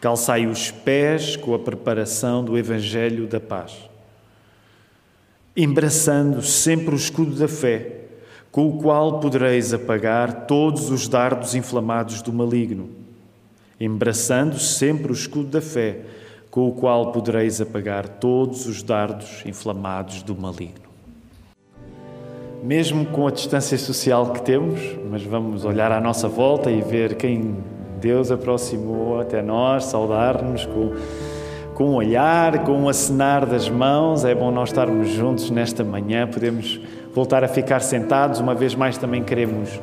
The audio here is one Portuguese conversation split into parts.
Calçai os pés com a preparação do Evangelho da paz, embraçando sempre o escudo da fé, com o qual podereis apagar todos os dardos inflamados do maligno. Embraçando sempre o escudo da fé, com o qual podereis apagar todos os dardos inflamados do maligno. Mesmo com a distância social que temos, mas vamos olhar à nossa volta e ver quem Deus aproximou até nós, saudar-nos com, com um olhar, com um acenar das mãos. É bom nós estarmos juntos nesta manhã, podemos voltar a ficar sentados. Uma vez mais, também queremos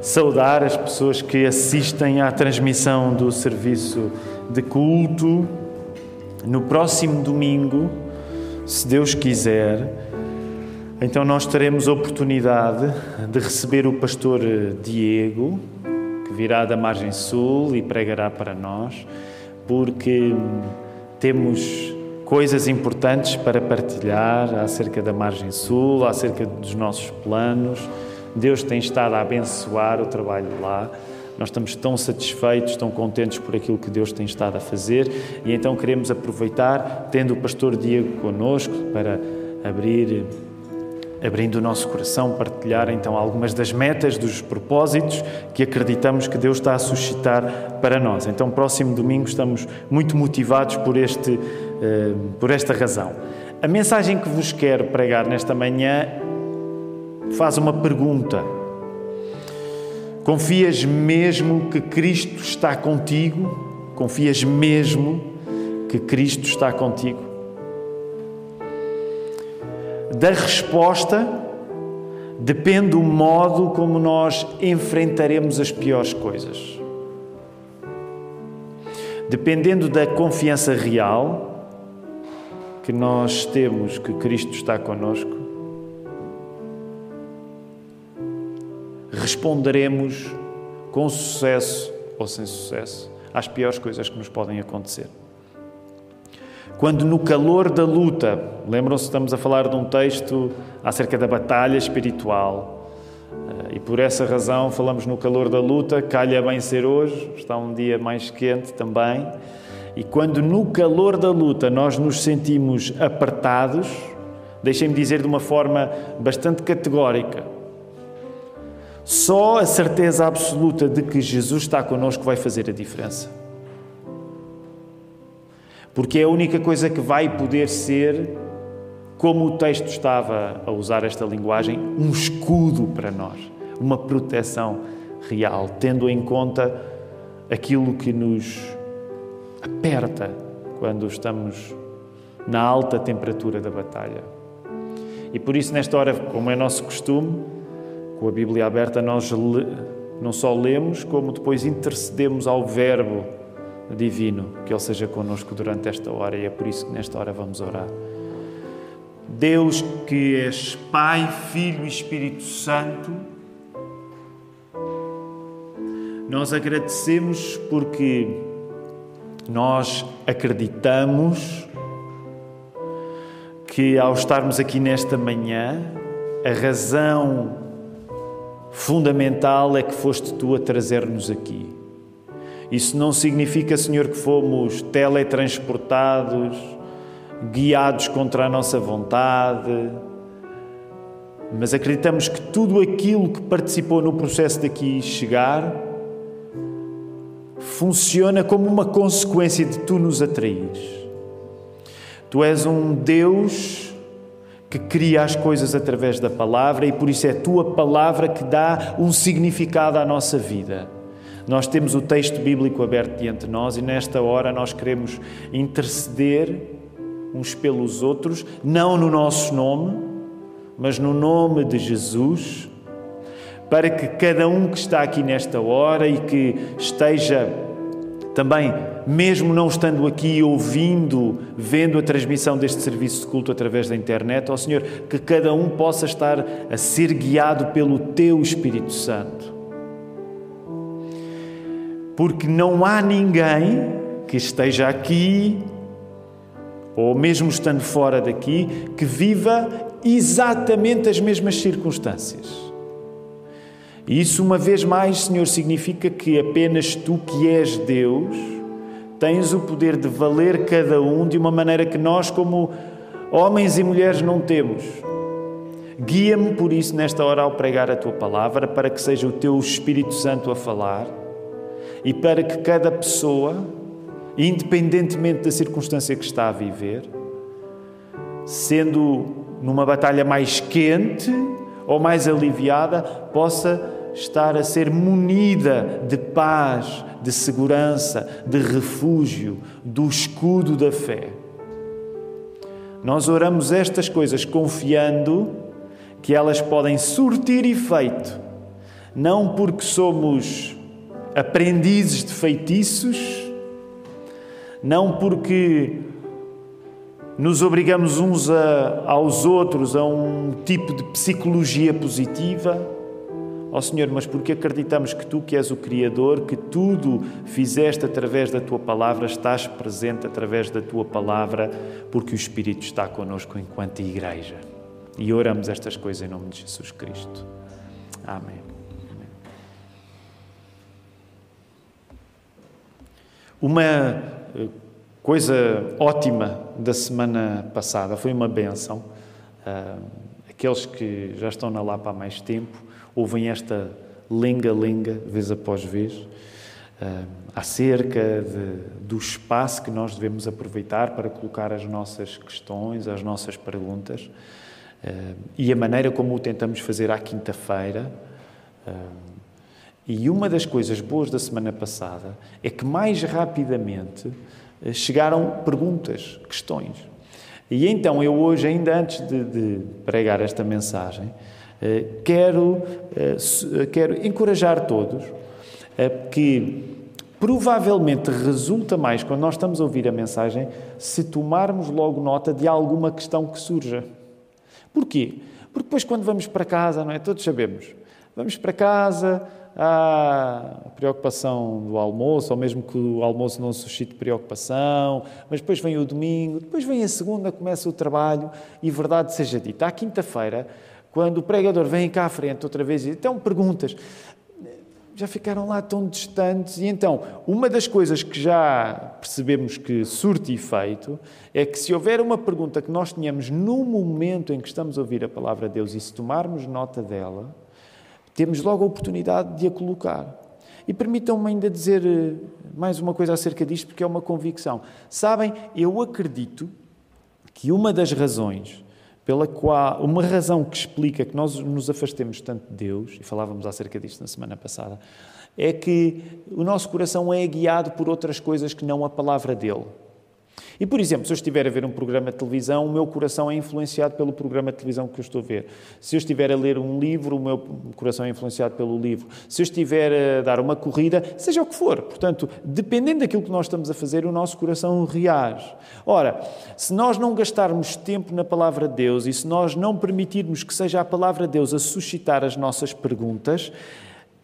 saudar as pessoas que assistem à transmissão do serviço de culto. No próximo domingo, se Deus quiser, então nós teremos oportunidade de receber o pastor Diego virá da margem sul e pregará para nós, porque temos coisas importantes para partilhar acerca da margem sul, acerca dos nossos planos. Deus tem estado a abençoar o trabalho lá. Nós estamos tão satisfeitos, tão contentes por aquilo que Deus tem estado a fazer e então queremos aproveitar, tendo o pastor Diego conosco, para abrir abrindo o nosso coração, partilhar então algumas das metas, dos propósitos que acreditamos que Deus está a suscitar para nós. Então, próximo domingo estamos muito motivados por, este, eh, por esta razão. A mensagem que vos quero pregar nesta manhã faz uma pergunta. Confias mesmo que Cristo está contigo? Confias mesmo que Cristo está contigo? Da resposta depende o modo como nós enfrentaremos as piores coisas. Dependendo da confiança real que nós temos que Cristo está conosco, responderemos com sucesso ou sem sucesso às piores coisas que nos podem acontecer. Quando no calor da luta, lembram-se, estamos a falar de um texto acerca da batalha espiritual, eh, e por essa razão falamos no calor da luta, calha bem ser hoje, está um dia mais quente também. E quando no calor da luta nós nos sentimos apertados, deixem-me dizer de uma forma bastante categórica, só a certeza absoluta de que Jesus está connosco vai fazer a diferença porque é a única coisa que vai poder ser, como o texto estava a usar esta linguagem, um escudo para nós, uma proteção real, tendo em conta aquilo que nos aperta quando estamos na alta temperatura da batalha. E por isso, nesta hora, como é nosso costume, com a Bíblia aberta, nós não só lemos, como depois intercedemos ao Verbo divino, que Ele seja conosco durante esta hora e é por isso que nesta hora vamos orar. Deus que és Pai, Filho e Espírito Santo, nós agradecemos porque nós acreditamos que ao estarmos aqui nesta manhã, a razão fundamental é que foste tu a trazer-nos aqui. Isso não significa, Senhor, que fomos teletransportados, guiados contra a nossa vontade, mas acreditamos que tudo aquilo que participou no processo daqui chegar funciona como uma consequência de tu nos atraires. Tu és um Deus que cria as coisas através da palavra e por isso é a tua palavra que dá um significado à nossa vida. Nós temos o texto bíblico aberto diante de nós e nesta hora nós queremos interceder uns pelos outros, não no nosso nome, mas no nome de Jesus, para que cada um que está aqui nesta hora e que esteja também, mesmo não estando aqui ouvindo, vendo a transmissão deste serviço de culto através da internet, ó Senhor, que cada um possa estar a ser guiado pelo Teu Espírito Santo porque não há ninguém que esteja aqui, ou mesmo estando fora daqui, que viva exatamente as mesmas circunstâncias. E isso, uma vez mais, Senhor, significa que apenas tu, que és Deus, tens o poder de valer cada um de uma maneira que nós, como homens e mulheres, não temos. Guia-me por isso nesta hora ao pregar a tua palavra, para que seja o teu Espírito Santo a falar e para que cada pessoa, independentemente da circunstância que está a viver, sendo numa batalha mais quente ou mais aliviada, possa estar a ser munida de paz, de segurança, de refúgio, do escudo da fé. Nós oramos estas coisas confiando que elas podem surtir efeito, não porque somos aprendizes de feitiços, não porque nos obrigamos uns a, aos outros a um tipo de psicologia positiva, ó oh Senhor, mas porque acreditamos que Tu, que és o Criador, que tudo fizeste através da Tua palavra, estás presente através da Tua palavra, porque o Espírito está conosco enquanto Igreja. E oramos estas coisas em nome de Jesus Cristo. Amém. Uma eh, coisa ótima da semana passada foi uma benção. Ah, aqueles que já estão na Lapa há mais tempo ouvem esta lenga-lenga, vez após vez, ah, acerca de, do espaço que nós devemos aproveitar para colocar as nossas questões, as nossas perguntas. E a maneira como o tentamos fazer à quinta-feira. E uma das coisas boas da semana passada é que mais rapidamente uh, chegaram perguntas, questões. E então eu hoje, ainda antes de, de pregar esta mensagem, quero, quero encorajar todos que provavelmente resulta mais quando nós estamos a ouvir a mensagem se tomarmos logo nota de alguma questão que surja. Porquê? Porque depois, quando vamos para casa, não é? Todos sabemos. Vamos para casa, há preocupação do almoço, ou mesmo que o almoço não suscite preocupação, mas depois vem o domingo, depois vem a segunda, começa o trabalho, e verdade seja dita, à quinta-feira, quando o pregador vem cá à frente outra vez e então perguntas, já ficaram lá tão distantes. E então, uma das coisas que já percebemos que surte efeito é que se houver uma pergunta que nós tenhamos no momento em que estamos a ouvir a palavra de Deus e se tomarmos nota dela, temos logo a oportunidade de a colocar. E permitam-me ainda dizer eh, mais uma coisa acerca disto, porque é uma convicção. Sabem, eu acredito que uma das razões pela qual uma razão que explica que nós nos afastemos tanto de Deus, e falávamos acerca disto na semana passada, é que o nosso coração é guiado por outras coisas que não a palavra dele. E, por exemplo, se eu estiver a ver um programa de televisão, o meu coração é influenciado pelo programa de televisão que eu estou a ver. Se eu estiver a ler um livro, o meu coração é influenciado pelo livro. Se eu estiver a dar uma corrida, seja o que for. Portanto, dependendo daquilo que nós estamos a fazer, o nosso coração reage. Ora, se nós não gastarmos tempo na palavra de Deus e se nós não permitirmos que seja a palavra de Deus a suscitar as nossas perguntas,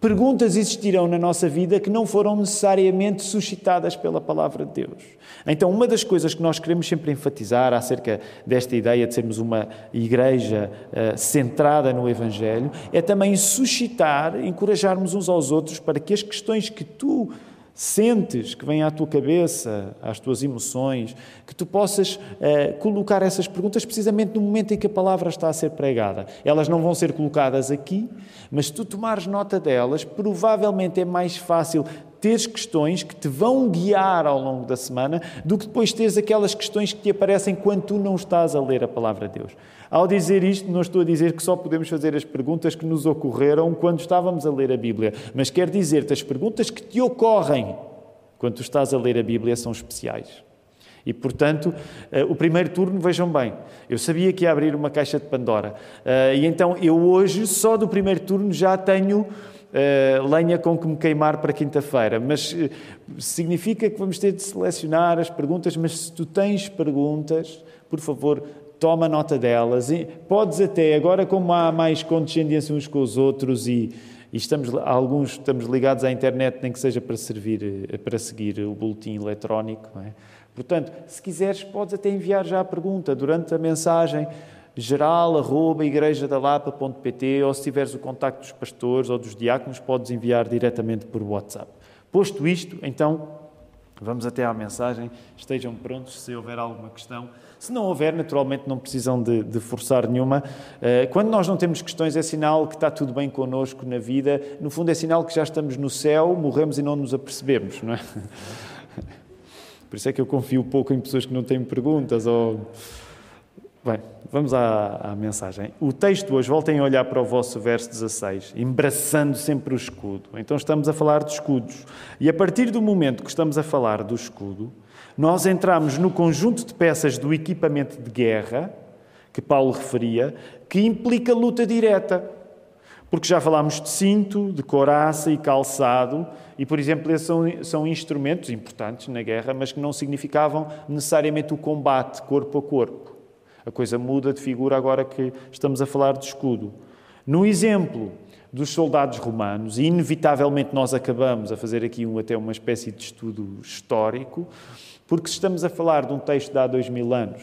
Perguntas existirão na nossa vida que não foram necessariamente suscitadas pela palavra de Deus. Então, uma das coisas que nós queremos sempre enfatizar acerca desta ideia de sermos uma igreja uh, centrada no Evangelho é também suscitar, encorajarmos uns aos outros para que as questões que tu sentes que vêm à tua cabeça, às tuas emoções, que tu possas uh, colocar essas perguntas precisamente no momento em que a palavra está a ser pregada. Elas não vão ser colocadas aqui, mas se tu tomares nota delas, provavelmente é mais fácil teres questões que te vão guiar ao longo da semana do que depois teres aquelas questões que te aparecem quando tu não estás a ler a palavra de Deus. Ao dizer isto, não estou a dizer que só podemos fazer as perguntas que nos ocorreram quando estávamos a ler a Bíblia, mas quer dizer-te as perguntas que te ocorrem quando tu estás a ler a Bíblia são especiais. E, portanto, eh, o primeiro turno, vejam bem, eu sabia que ia abrir uma caixa de Pandora. Eh, e então eu hoje, só do primeiro turno, já tenho lenha com que me queimar para quinta-feira, mas uh, significa que vamos ter de selecionar as perguntas. Mas se tu tens perguntas, por favor, toma nota delas. E podes até, agora como há mais condescendência uns com os outros e, e estamos, alguns estamos ligados à internet, nem que seja para, servir, para seguir o boletim eletrónico. É? Portanto, se quiseres, podes até enviar já a pergunta durante a mensagem geral, arroba, igrejadalapa.pt ou se tiveres o contacto dos pastores ou dos diáconos, podes enviar diretamente por WhatsApp. Posto isto, então, Vamos até à mensagem. Estejam prontos se houver alguma questão. Se não houver, naturalmente não precisam de, de, forçar nenhuma. Eh, quando nós não temos questões, é sinal que está tudo bem connosco na vida. No fundo, é sinal que já estamos no céu, morremos e não nos apercebemos, não é? Por isso é que eu confio pouco em pessoas que não têm perguntas ou. Bem, vamos à, à, mensagem. O texto hoje, voltem a olhar para o vosso verso 16, embraçando sempre o escudo. Então estamos a falar de escudos. E a partir do momento que estamos a falar do escudo, nós entramos no conjunto de peças do equipamento de guerra, que Paulo referia, que implica luta direta. Porque já falámos de cinto, de coraça e calçado, e, por exemplo, esses são, são instrumentos importantes na guerra, mas que não significavam necessariamente o combate corpo a corpo. A coisa muda de figura agora que estamos a falar de escudo. No exemplo dos soldados romanos, e inevitavelmente nós acabamos a fazer aqui um, até uma espécie de estudo histórico, porque estamos a falar de um texto de há dois mil anos,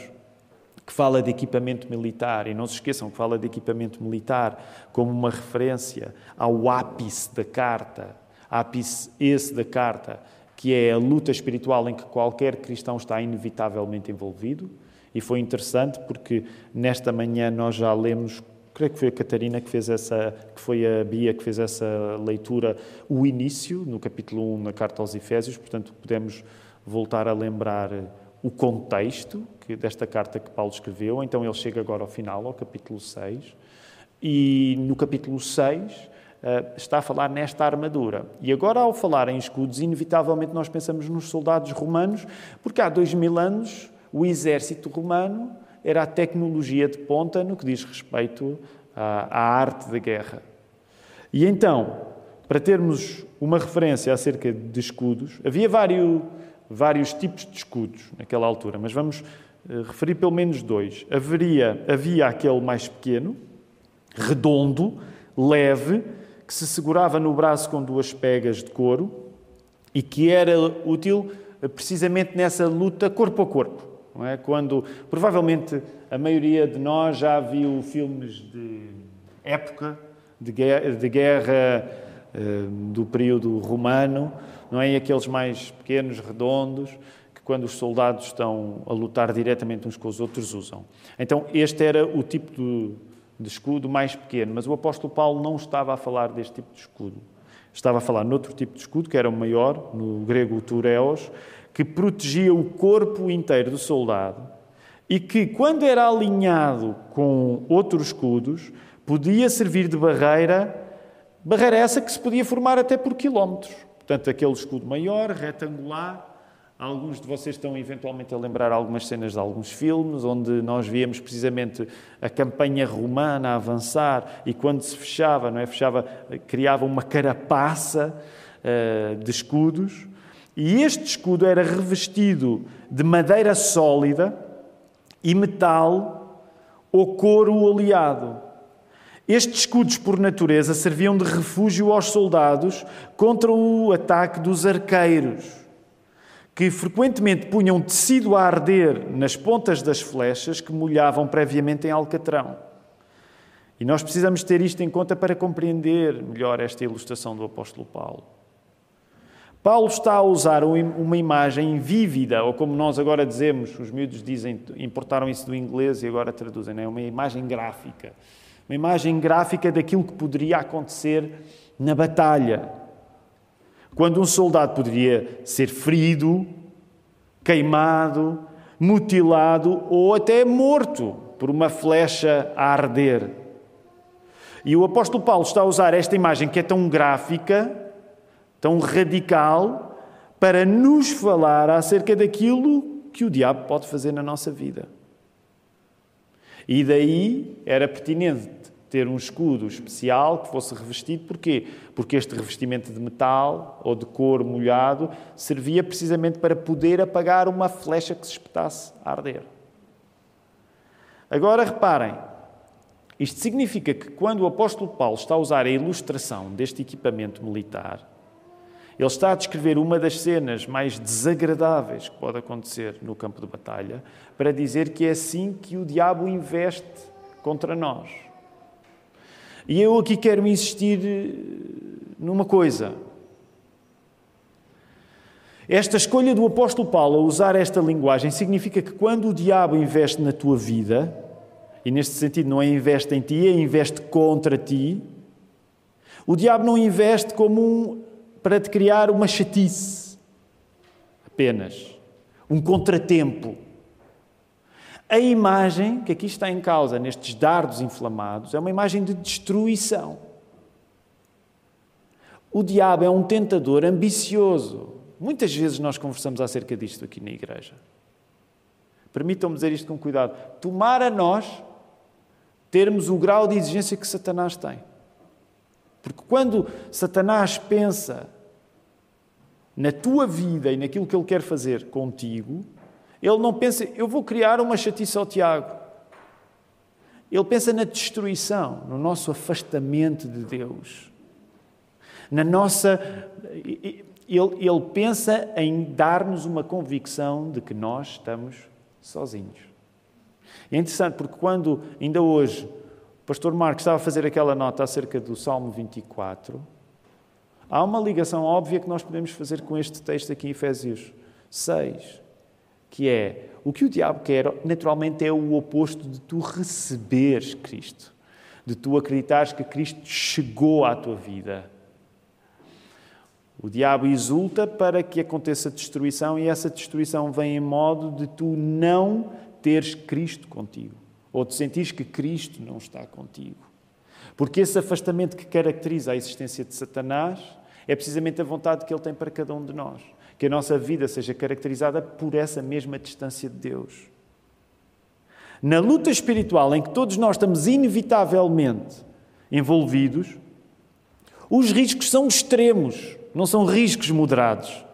que fala de equipamento militar, e não se esqueçam que fala de equipamento militar como uma referência ao ápice da carta, ápice esse da carta, que é a luta espiritual em que qualquer cristão está inevitavelmente envolvido, e foi interessante porque nesta manhã nós já lemos, creio que foi a Catarina que fez essa, que foi a Bia que fez essa leitura, o início, no capítulo 1, na carta aos Efésios, portanto podemos voltar a lembrar o contexto que, desta carta que Paulo escreveu. Então ele chega agora ao final, ao capítulo 6, e no capítulo 6 Uh, eh, está a falar nesta armadura. E agora, ao falar em escudos, inevitavelmente nós pensamos nos soldados romanos, porque há dois mil anos o exército romano era a tecnologia de ponta no que diz respeito à, arte da guerra. E então, para termos uma referência acerca de escudos, havia vários, vários tipos de escudos naquela altura, mas vamos uh, referir pelo menos dois. Haveria, havia aquele mais pequeno, redondo, leve, que se segurava no braço com duas pegas de couro e que era útil eh, precisamente nessa luta corpo a corpo não é? Quando provavelmente a maioria de nós já viu filmes de época, de guerra, de guerra uh, do período romano, não é? E aqueles mais pequenos, redondos, que quando os soldados estão a lutar diretamente uns com os outros usam. Então este era o tipo de, de escudo mais pequeno, mas o apóstolo Paulo não estava a falar deste tipo de escudo. Estava a falar noutro tipo de escudo, que era o maior, no grego tureos, que protegia o corpo inteiro do soldado e que, quando era alinhado com outros escudos, podia servir de barreira, barreira essa que se podia formar até por quilómetros. Portanto, aquele escudo maior, retangular. Alguns de vocês estão eventualmente a lembrar algumas cenas de alguns filmes, onde nós víamos precisamente a campanha romana a avançar e quando se fechava, não é? Fechava, criava uma carapaça uh, de escudos e este escudo era revestido de madeira sólida e metal ou couro oleado. Estes escudos, por natureza, serviam de refúgio aos soldados contra o ataque dos arqueiros, que frequentemente punham tecido a arder nas pontas das flechas que molhavam previamente em alcatrão. E nós precisamos ter isto em conta para compreender melhor esta ilustração do apóstolo Paulo. Paulo está a usar uma imagem vívida, ou como nós agora dizemos, os miúdos dizem, importaram isso do inglês e agora traduzem, é uma imagem gráfica. Uma imagem gráfica daquilo que poderia acontecer na batalha. Quando um soldado poderia ser ferido, queimado, mutilado ou até morto por uma flecha a arder. E o apóstolo Paulo está a usar esta imagem que é tão gráfica tão radical para nos falar acerca daquilo que o diabo pode fazer na nossa vida. E daí era pertinente ter um escudo especial que fosse revestido. Porquê? Porque este revestimento de metal ou de couro molhado servia precisamente para poder apagar uma flecha que se espetasse a arder. Agora reparem, isto significa que quando o apóstolo Paulo está a usar a ilustração deste equipamento militar, ele está a descrever uma das cenas mais desagradáveis que pode acontecer no campo de batalha para dizer que é assim que o diabo investe contra nós. E eu aqui quero insistir numa coisa. Esta escolha do apóstolo Paulo a usar esta linguagem significa que quando o diabo investe na tua vida, e neste sentido não é investe em ti, é investe contra ti, o diabo não investe como um, para te criar uma chatice, apenas, um contratempo. A imagem que aqui está em causa, nestes dardos inflamados, é uma imagem de destruição. O diabo é um tentador ambicioso. Muitas vezes nós conversamos acerca disto aqui na igreja. Permitam-me dizer isto com cuidado. Tomar a nós termos o grau de exigência que Satanás tem. Porque quando Satanás pensa na tua vida e naquilo que ele quer fazer contigo, ele não pensa, eu vou criar uma chatice ao Tiago. Ele pensa na destruição, no nosso afastamento de Deus na nossa. Ele, ele pensa em dar-nos uma convicção de que nós estamos sozinhos. É interessante porque quando, ainda hoje, o pastor Marcos estava a fazer aquela nota acerca do Salmo 24, há uma ligação óbvia que nós podemos fazer com este texto aqui em Efésios 6, que é o que o diabo quer, naturalmente, é o oposto de tu receberes Cristo, de tu acreditares que Cristo chegou à tua vida o diabo exulta para que aconteça destruição e essa destruição vem em modo de tu não teres Cristo contigo ou de sentires que Cristo não está contigo. Porque esse afastamento que caracteriza a existência de Satanás é precisamente a vontade que ele tem para cada um de nós. Que a nossa vida seja caracterizada por essa mesma distância de Deus. Na luta espiritual em que todos nós estamos inevitavelmente envolvidos, os riscos são extremos não são riscos moderados.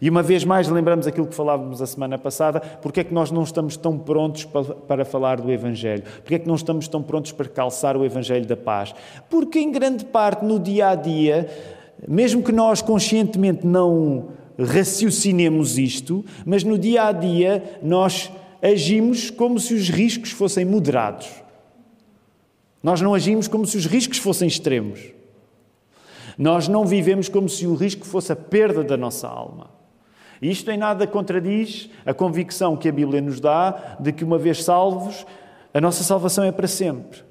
E uma vez mais lembramos aquilo que falávamos a semana passada, porque é que nós não estamos tão prontos para falar do Evangelho? Porque é que não estamos tão prontos para calçar o Evangelho da paz? Porque em grande parte no dia a dia, mesmo que nós conscientemente não raciocinemos isto, mas no dia a dia nós agimos como se os riscos fossem moderados. Nós não agimos como se os riscos fossem extremos. Nós não vivemos como se o risco fosse a perda da nossa alma. Isto em nada contradiz a convicção que a Bíblia nos dá de que, uma vez salvos, a nossa salvação é para sempre.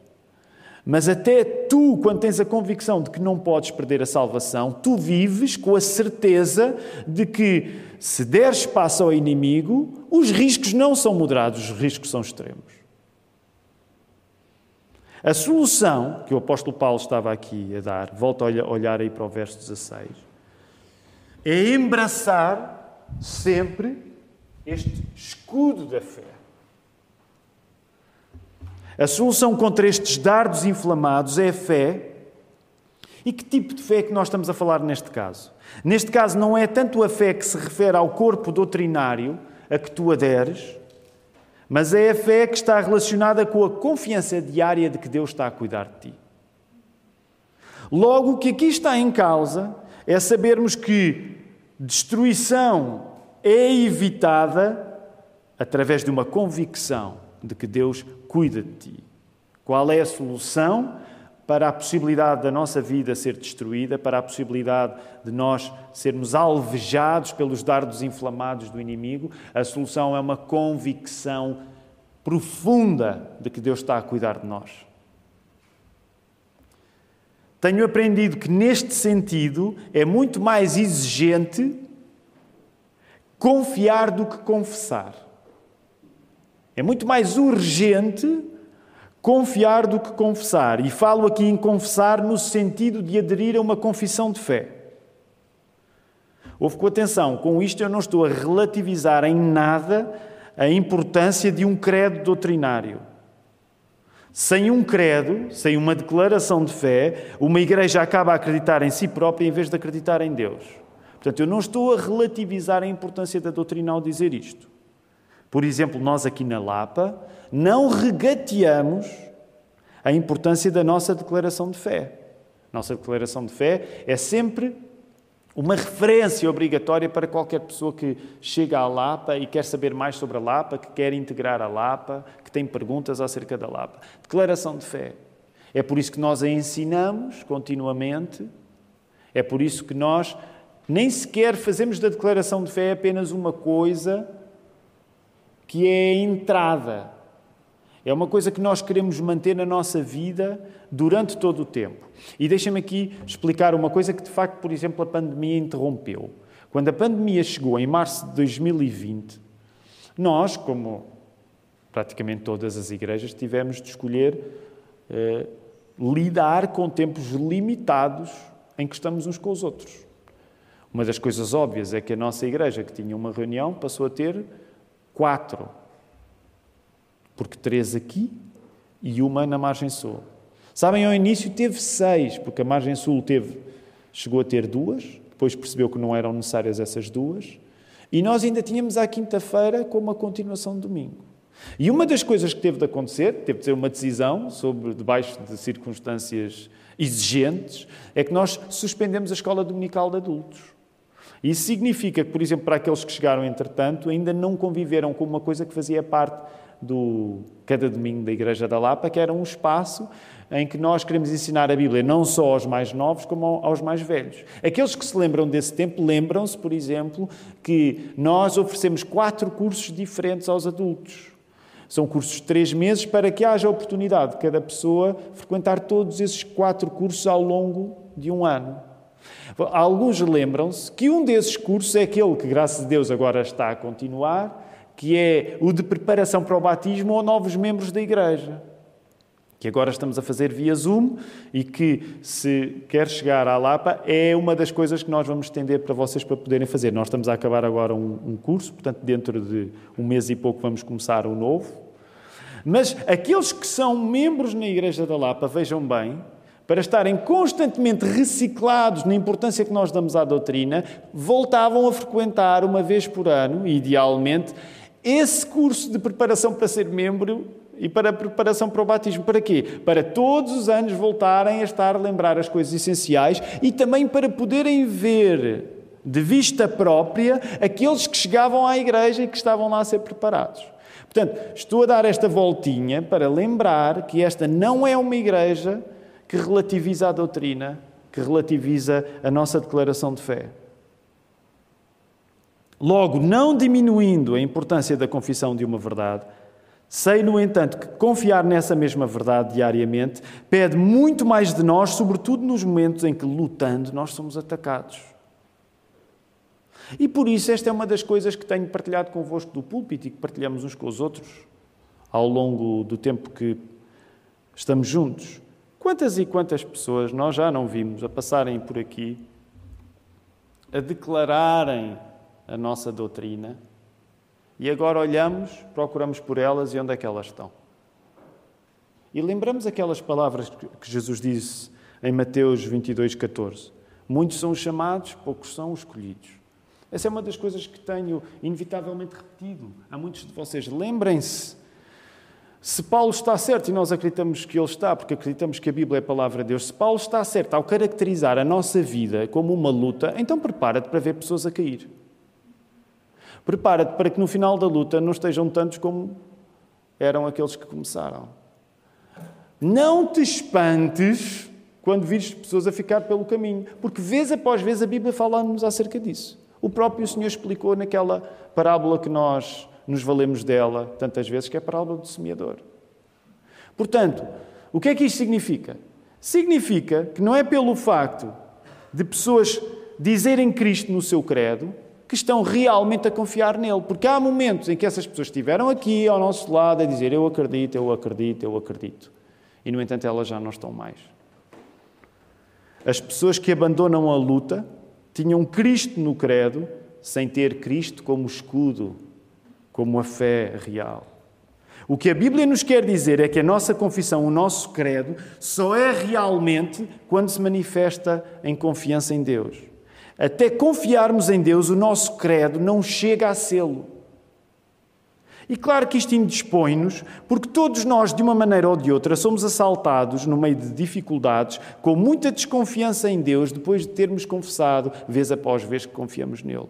Mas até tu, quando tens a convicção de que não podes perder a salvação, tu vives com a certeza de que, se der espaço ao inimigo, os riscos não são moderados, os riscos são extremos. A solução que o apóstolo Paulo estava aqui a dar, volto a olhar aí para o verso 16, é embraçar sempre este escudo da fé. A solução contra estes dardos inflamados é a fé. E que tipo de fé é que nós estamos a falar neste caso? Neste caso, não é tanto a fé que se refere ao corpo doutrinário a que tu aderes, mas é a fé que está relacionada com a confiança diária de que Deus está a cuidar de ti. Logo, o que aqui está em causa é sabermos que destruição é evitada através de uma convicção de que Deus cuida de ti. Qual é a solução? para a possibilidade da nossa vida ser destruída, para a possibilidade de nós sermos alvejados pelos dardos inflamados do inimigo, a solução é uma convicção profunda de que Deus está a cuidar de nós. Tenho aprendido que, neste sentido, é muito mais exigente confiar do que confessar. É muito mais urgente confiar do que confessar. E falo aqui em confessar no sentido de aderir a uma confissão de fé. Ouve com atenção, com isto eu não estou a relativizar em nada a importância de um credo doutrinário. Sem um credo, sem uma declaração de fé, uma igreja acaba a acreditar em si própria em vez de acreditar em Deus. Portanto, eu não estou a relativizar a importância da doutrina ao dizer isto. Por exemplo, nós aqui na Lapa não regateamos a importância da nossa declaração de fé. Nossa declaração de fé é sempre uma referência obrigatória para qualquer pessoa que chega à Lapa e quer saber mais sobre a Lapa, que quer integrar a Lapa, que tem perguntas acerca da Lapa. Declaração de fé. É por isso que nós a ensinamos continuamente, é por isso que nós Nem sequer fazemos da declaração de fé apenas uma coisa que é a entrada. É uma coisa que nós queremos manter na nossa vida durante todo o tempo. E deixem-me aqui explicar uma coisa que, de facto, por exemplo, a pandemia interrompeu. Quando a pandemia chegou em março de 2020, nós, como praticamente todas as igrejas, tivemos de escolher eh, lidar com tempos limitados em que estamos uns com os outros. Uma das coisas óbvias é que a nossa igreja, que tinha uma reunião, passou a ter quatro. Porque três aqui e uma na margem sul. Sabem, ao início teve seis, porque a margem sul teve, chegou a ter duas, depois percebeu que não eram necessárias essas duas, e nós ainda tínhamos à quinta-feira como a continuação de domingo. E uma das coisas que teve de acontecer, teve de ser uma decisão sobre debaixo de circunstâncias exigentes, é que nós suspendemos a escola dominical de adultos. Isso significa que, por exemplo, para aqueles que chegaram entretanto, ainda não conviveram com uma coisa que fazia parte do cada domingo da Igreja da Lapa, que era um espaço em que nós queremos ensinar a Bíblia não só aos mais novos, como aos mais velhos. Aqueles que se lembram desse tempo, lembram-se, por exemplo, que nós oferecemos quatro cursos diferentes aos adultos. São cursos de três meses para que haja oportunidade de cada pessoa frequentar todos esses quatro cursos ao longo de um ano. Alguns lembram-se que um desses cursos é aquele que, graças a Deus, agora está a continuar, que é o de preparação para o batismo ou novos membros da Igreja. Que agora estamos a fazer via Zoom e que, se quer chegar à Lapa, é uma das coisas que nós vamos estender para vocês para poderem fazer. Nós estamos a acabar agora um, um curso, portanto, dentro de um mês e pouco vamos começar um novo. Mas aqueles que são membros na Igreja da Lapa, vejam bem, para estarem constantemente reciclados na importância que nós damos à doutrina, voltavam a frequentar uma vez por ano, idealmente, esse curso de preparação para ser membro e para a preparação para o batismo. Para quê? Para todos os anos voltarem a estar a lembrar as coisas essenciais e também para poderem ver de vista própria aqueles que chegavam à igreja e que estavam lá a ser preparados. Portanto, estou a dar esta voltinha para lembrar que esta não é uma igreja que relativiza a doutrina, que relativiza a nossa declaração de fé. Logo, não diminuindo a importância da confissão de uma verdade, sei, no entanto, que confiar nessa mesma verdade diariamente pede muito mais de nós, sobretudo nos momentos em que, lutando, nós somos atacados. E por isso, esta é uma das coisas que tenho partilhado convosco do púlpito e que partilhamos uns com os outros ao longo do tempo que estamos juntos. Quantas e quantas pessoas nós já não vimos a passarem por aqui, a declararem a nossa doutrina, e agora olhamos, procuramos por elas e onde é que elas estão? E lembramos aquelas palavras que Jesus disse em Mateus 22, 14: Muitos são os chamados, poucos são os escolhidos. Essa é uma das coisas que tenho inevitavelmente repetido a muitos de vocês. Lembrem-se se Paulo está certo, e nós acreditamos que ele está, porque acreditamos que a Bíblia é a palavra de Deus, se Paulo está certo ao caracterizar a nossa vida como uma luta, então prepara-te para ver pessoas a cair. Prepara-te para que no final da luta não estejam tantos como eram aqueles que começaram. Não te espantes quando vires pessoas a ficar pelo caminho, porque vez após vez a Bíblia fala-nos acerca disso. O próprio Senhor explicou naquela parábola que nós nos valemos dela tantas vezes, que é a parábola do semeador. Portanto, o que é que isto significa? Significa que não é pelo facto de pessoas dizerem Cristo no seu credo que estão realmente a confiar nele. Porque há momentos em que essas pessoas estiveram aqui ao nosso lado a dizer eu acredito, eu acredito, eu acredito. E, no entanto, elas já não estão mais. As pessoas que abandonam a luta tinham Cristo no credo sem ter Cristo como escudo como a fé real. O que a Bíblia nos quer dizer é que a nossa confissão, o nosso credo, só é realmente quando se manifesta em confiança em Deus. Até confiarmos em Deus, o nosso credo não chega a sê-lo. E claro que isto indispõe-nos, porque todos nós, de uma maneira ou de outra, somos assaltados no meio de dificuldades, com muita desconfiança em Deus, depois de termos confessado, vez após vez, que confiamos nele.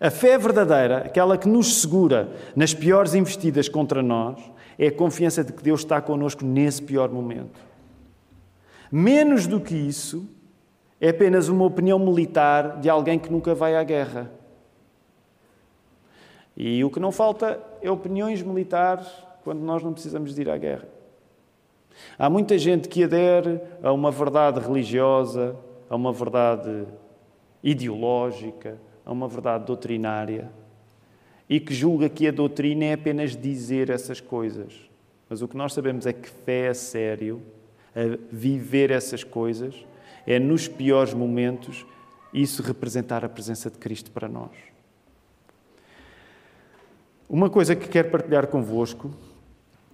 A fé verdadeira, aquela que nos segura nas piores investidas contra nós, é a confiança de que Deus está connosco nesse pior momento. Menos do que isso, é apenas uma opinião militar de alguém que nunca vai à guerra. E o que não falta é opiniões militares quando nós não precisamos de ir à guerra. Há muita gente que adere a uma verdade religiosa, a uma verdade ideológica, a uma verdade doutrinária e que julga que a doutrina é apenas dizer essas coisas. Mas o que nós sabemos é que fé a sério, a viver essas coisas, é nos piores momentos isso representar a presença de Cristo para nós. Uma coisa que quero partilhar convosco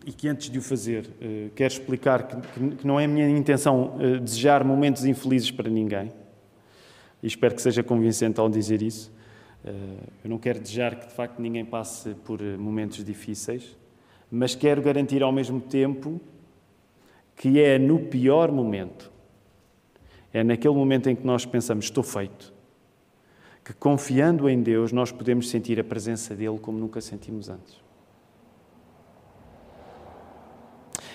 e que antes de o fazer eh, quero explicar que, não é a minha intenção eh, desejar momentos infelizes para ninguém e espero que seja convincente ao dizer isso. Eh, eu não quero desejar que de facto ninguém passe por momentos difíceis, mas quero garantir ao mesmo tempo que é no pior momento, é naquele momento em que nós pensamos, estou feito, que confiando em Deus nós podemos sentir a presença dele como nunca sentimos antes.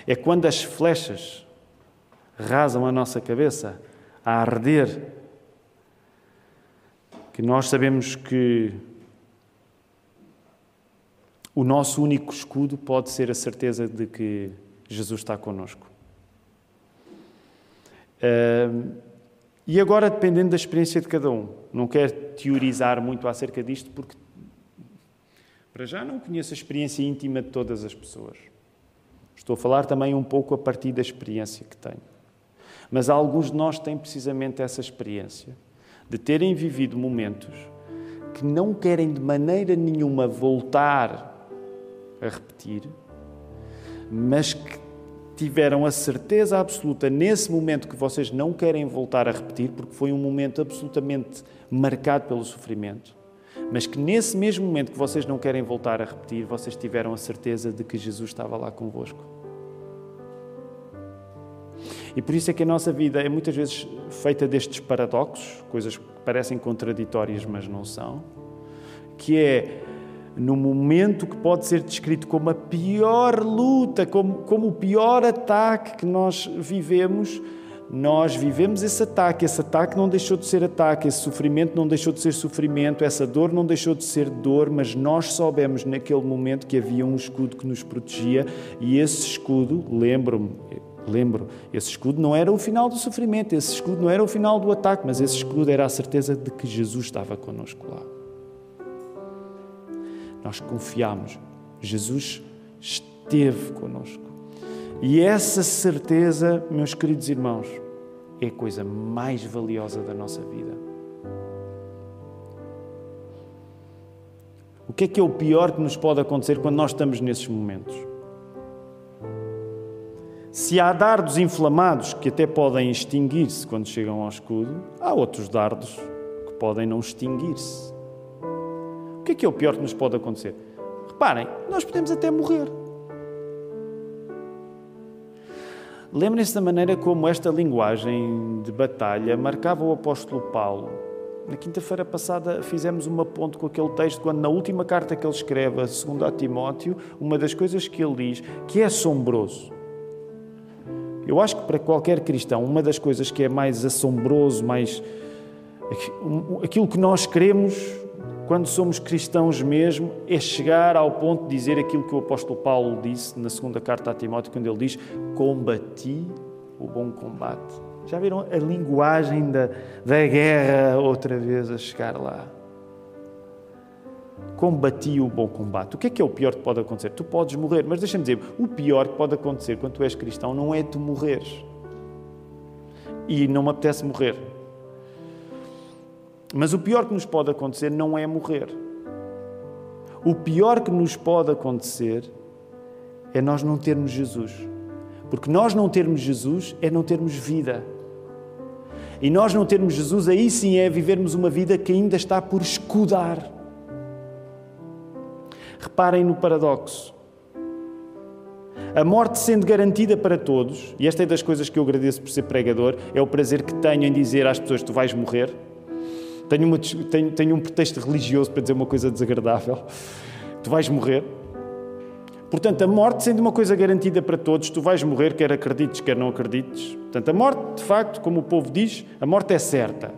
É quando as flechas rasam a nossa cabeça a arder que nós sabemos que o nosso único escudo pode ser a certeza de que Jesus está conosco. E agora, dependendo da experiência de cada um, não quero teorizar muito acerca disto, porque para já não conheço a experiência íntima de todas as pessoas. Estou a falar também um pouco a partir da experiência que tenho. Mas alguns de nós têm precisamente essa experiência de terem vivido momentos que não querem de maneira nenhuma voltar a repetir, mas que tiveram a certeza absoluta nesse momento que vocês não querem voltar a repetir, porque foi um momento absolutamente marcado pelo sofrimento, mas que nesse mesmo momento que vocês não querem voltar a repetir, vocês tiveram a certeza de que Jesus estava lá convosco. E por isso é que a nossa vida é muitas vezes feita destes paradoxos, coisas que parecem contraditórias, mas não são, que é no momento que pode ser descrito como a pior luta, como, como o pior ataque que nós vivemos, nós vivemos esse ataque. Esse ataque não deixou de ser ataque, esse sofrimento não deixou de ser sofrimento, essa dor não deixou de ser dor, mas nós soubemos naquele momento que havia um escudo que nos protegia e esse escudo, lembro-me, lembro, esse escudo não era o final do sofrimento, esse escudo não era o final do ataque, mas esse escudo era a certeza de que Jesus estava connosco lá. Nós confiamos, Jesus esteve connosco. E essa certeza, meus queridos irmãos, é a coisa mais valiosa da nossa vida. O que é que é o pior que nos pode acontecer quando nós estamos nesses momentos? Se há dardos inflamados que até podem extinguir-se quando chegam ao escudo, há outros dardos que podem não extinguir-se. O que é que é o pior que nos pode acontecer? Reparem, nós podemos até morrer. Lembrem-se da maneira como esta linguagem de batalha marcava o apóstolo Paulo. Na quinta-feira passada fizemos uma ponte com aquele texto, quando na última carta que ele escreve, segundo a Timóteo, uma das coisas que ele diz, que é assombroso, eu acho que para qualquer cristão, uma das coisas que é mais assombroso, mais. aquilo que nós queremos quando somos cristãos mesmo, é chegar ao ponto de dizer aquilo que o apóstolo Paulo disse na segunda carta a Timóteo, quando ele diz: Combati o bom combate. Já viram a linguagem da, da guerra outra vez a chegar lá? combati o bom combate. O que é que é o pior que pode acontecer? Tu podes morrer, mas deixa-me dizer, o pior que pode acontecer quando tu és cristão não é tu morreres. E não me apetece morrer. Mas o pior que nos pode acontecer não é morrer. O pior que nos pode acontecer é nós não termos Jesus. Porque nós não termos Jesus é não termos vida. E nós não termos Jesus, aí sim é vivermos uma vida que ainda está por escudar. Reparem no paradoxo. A morte sendo garantida para todos, e esta é das coisas que eu agradeço por ser pregador, é o prazer que tenho em dizer às pessoas: tu vais morrer. Tenho, uma, tenho, tenho um pretexto religioso para dizer uma coisa desagradável: tu vais morrer. Portanto, a morte sendo uma coisa garantida para todos, tu vais morrer, quer acredites, quer não acredites. Portanto, a morte, de facto, como o povo diz, a morte é certa.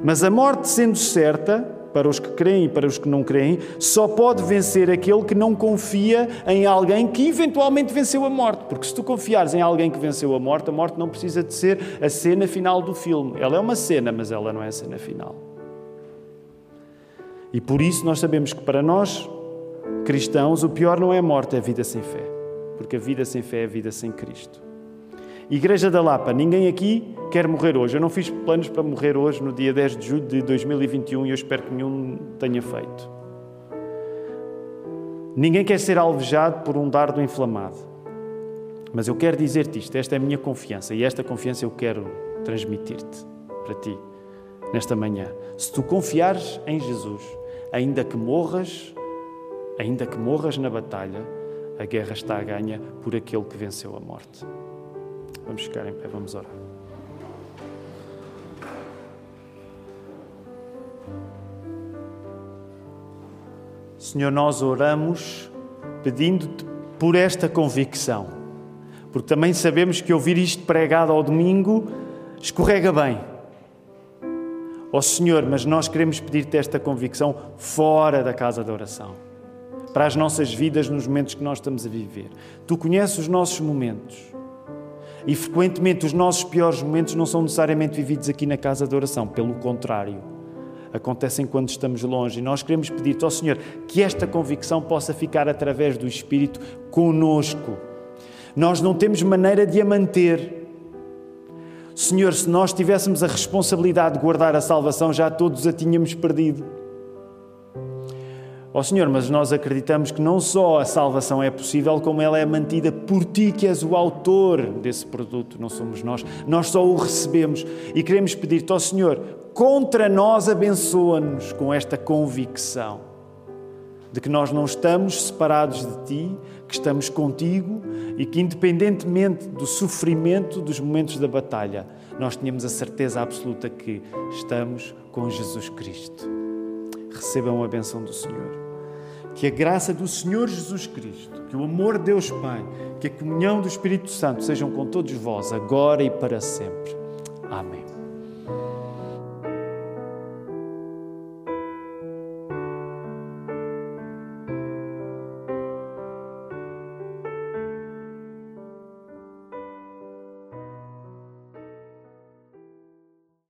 Mas a morte sendo certa, para os que creem e para os que não creem, só pode vencer aquele que não confia em alguém que eventualmente venceu a morte. Porque se tu confiares em alguém que venceu a morte, a morte não precisa de ser a cena final do filme. Ela é uma cena, mas ela não é a cena final. E por isso nós sabemos que para nós cristãos, o pior não é a morte, é a vida sem fé. Porque a vida sem fé é a vida sem Cristo. Igreja da Lapa, ninguém aqui quer morrer hoje. Eu não fiz planos para morrer hoje, no dia 10 de julho de 2021, e eu espero que nenhum tenha feito. Ninguém quer ser alvejado por um dardo inflamado. Mas eu quero dizer-te isto, esta é a minha confiança, e esta confiança eu quero transmitir-te para ti, nesta manhã. Se tu confiares em Jesus, ainda que morras Ainda que morras na batalha, a guerra está a ganha por aquele que venceu a morte. Vamos ficar em pé, vamos orar. Senhor, nós oramos pedindo-te por esta convicção, porque também sabemos que ouvir isto pregado ao domingo escorrega bem. Ó oh, Senhor, mas nós queremos pedir-te esta convicção fora da casa da oração para as nossas vidas nos momentos que nós estamos a viver. Tu conheces os nossos momentos. E frequentemente os nossos piores momentos não são necessariamente vividos aqui na casa de oração, pelo contrário. Acontecem quando estamos longe e nós queremos pedir-te ao Senhor que esta convicção possa ficar através do Espírito conosco. Nós não temos maneira de a manter. Senhor, se nós tivéssemos a responsabilidade de guardar a salvação, já todos a tínhamos perdido. Ó oh, Senhor, mas nós acreditamos que não só a salvação é possível, como ela é mantida por Ti, que és o autor desse produto, não somos nós. Nós só o recebemos e queremos pedir-te, ó oh, Senhor, contra nós abençoa-nos com esta convicção de que nós não estamos separados de Ti, que estamos contigo e que, independentemente do sofrimento dos momentos da batalha, nós tenhamos a certeza absoluta que estamos com Jesus Cristo. Recebam a benção do Senhor. Que a graça do Senhor Jesus Cristo, que o amor de Deus Pai, que a comunhão do Espírito Santo sejam com todos vós, agora e para sempre. Amém.